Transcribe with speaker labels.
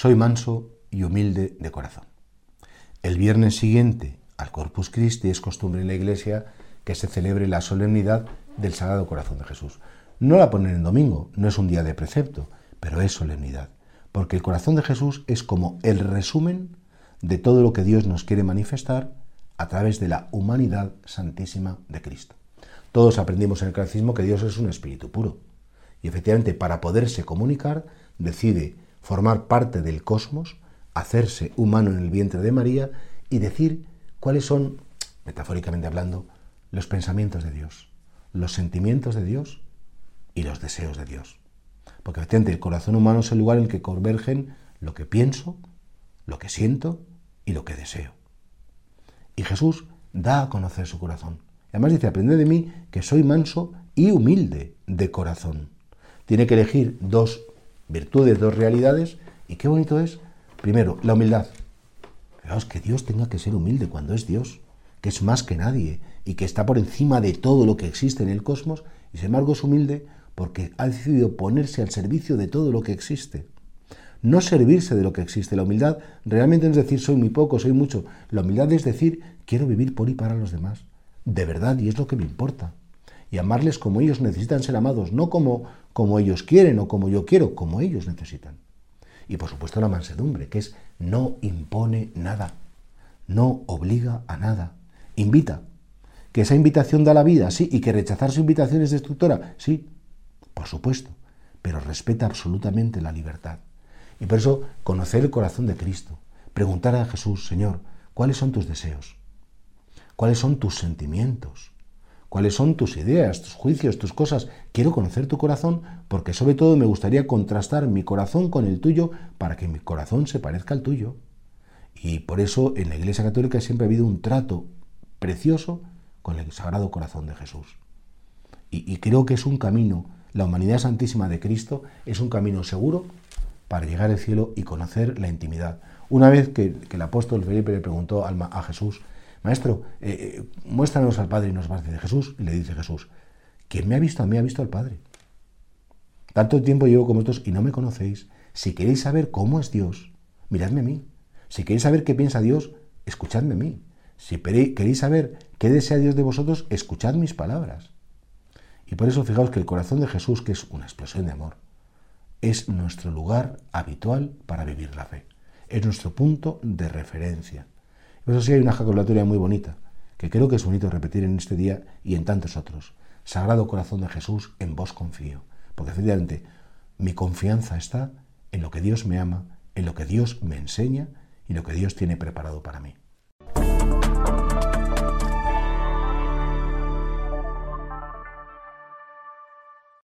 Speaker 1: soy manso y humilde de corazón. El viernes siguiente al Corpus Christi es costumbre en la Iglesia que se celebre la solemnidad del Sagrado Corazón de Jesús. No la ponen en domingo, no es un día de precepto, pero es solemnidad, porque el corazón de Jesús es como el resumen de todo lo que Dios nos quiere manifestar a través de la humanidad santísima de Cristo. Todos aprendimos en el catecismo que Dios es un espíritu puro. Y efectivamente, para poderse comunicar, decide formar parte del cosmos, hacerse humano en el vientre de María y decir cuáles son, metafóricamente hablando, los pensamientos de Dios, los sentimientos de Dios y los deseos de Dios. Porque efectivamente el corazón humano es el lugar en el que convergen lo que pienso, lo que siento y lo que deseo. Y Jesús da a conocer su corazón. Además dice, aprende de mí que soy manso y humilde de corazón. Tiene que elegir dos virtudes, dos realidades, y qué bonito es, primero, la humildad. Fijaos que Dios tenga que ser humilde cuando es Dios, que es más que nadie y que está por encima de todo lo que existe en el cosmos, y sin embargo es humilde porque ha decidido ponerse al servicio de todo lo que existe. No servirse de lo que existe. La humildad realmente no es decir soy muy poco, soy mucho. La humildad es decir quiero vivir por y para los demás. De verdad, y es lo que me importa. Y amarles como ellos necesitan ser amados, no como, como ellos quieren o como yo quiero, como ellos necesitan. Y por supuesto la mansedumbre, que es no impone nada, no obliga a nada, invita. Que esa invitación da la vida, sí, y que rechazar su invitación es destructora, sí, por supuesto, pero respeta absolutamente la libertad. Y por eso conocer el corazón de Cristo, preguntar a Jesús, Señor, ¿cuáles son tus deseos? ¿Cuáles son tus sentimientos? ¿Cuáles son tus ideas, tus juicios, tus cosas? Quiero conocer tu corazón porque sobre todo me gustaría contrastar mi corazón con el tuyo para que mi corazón se parezca al tuyo. Y por eso en la Iglesia Católica siempre ha habido un trato precioso con el Sagrado Corazón de Jesús. Y, creo que es un camino, la humanidad santísima de Cristo es un camino seguro para llegar al cielo y conocer la intimidad. Una vez que, el apóstol Felipe le preguntó a Jesús, Maestro, eh, eh, muéstranos al Padre y nos a decir Jesús, y le dice Jesús, quien me ha visto a mí ha visto al Padre. Tanto tiempo llevo con vosotros y no me conocéis. Si queréis saber cómo es Dios, miradme a mí. Si queréis saber qué piensa Dios, escuchadme a mí. Si queréis saber qué desea Dios de vosotros, escuchad mis palabras. Y por eso fijaos que el corazón de Jesús, que es una explosión de amor, es nuestro lugar habitual para vivir la fe. Es nuestro punto de referencia. Eso sí hay una jaculatoria muy bonita, que creo que es bonito repetir en este día y en tantos otros. Sagrado corazón de Jesús, en vos confío. Porque efectivamente mi confianza está en lo que Dios me ama, en lo que Dios me enseña y lo que Dios tiene preparado para mí.